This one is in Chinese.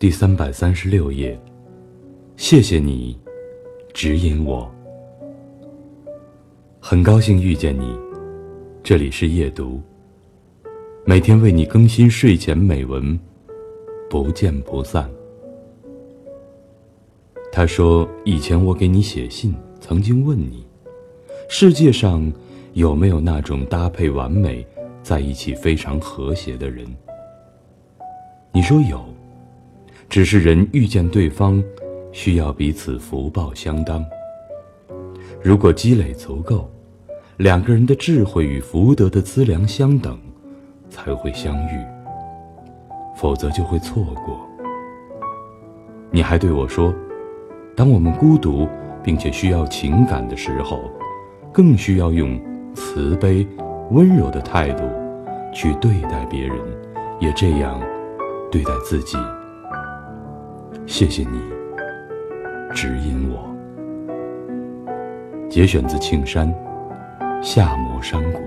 第三百三十六页。谢谢你，指引我。很高兴遇见你，这里是夜读。每天为你更新睡前美文，不见不散。他说：“以前我给你写信，曾经问你，世界上有没有那种搭配完美、在一起非常和谐的人？你说有，只是人遇见对方。”需要彼此福报相当。如果积累足够，两个人的智慧与福德的资粮相等，才会相遇。否则就会错过。你还对我说，当我们孤独并且需要情感的时候，更需要用慈悲、温柔的态度去对待别人，也这样对待自己。谢谢你。指引我。节选自庆山《夏摩山谷》。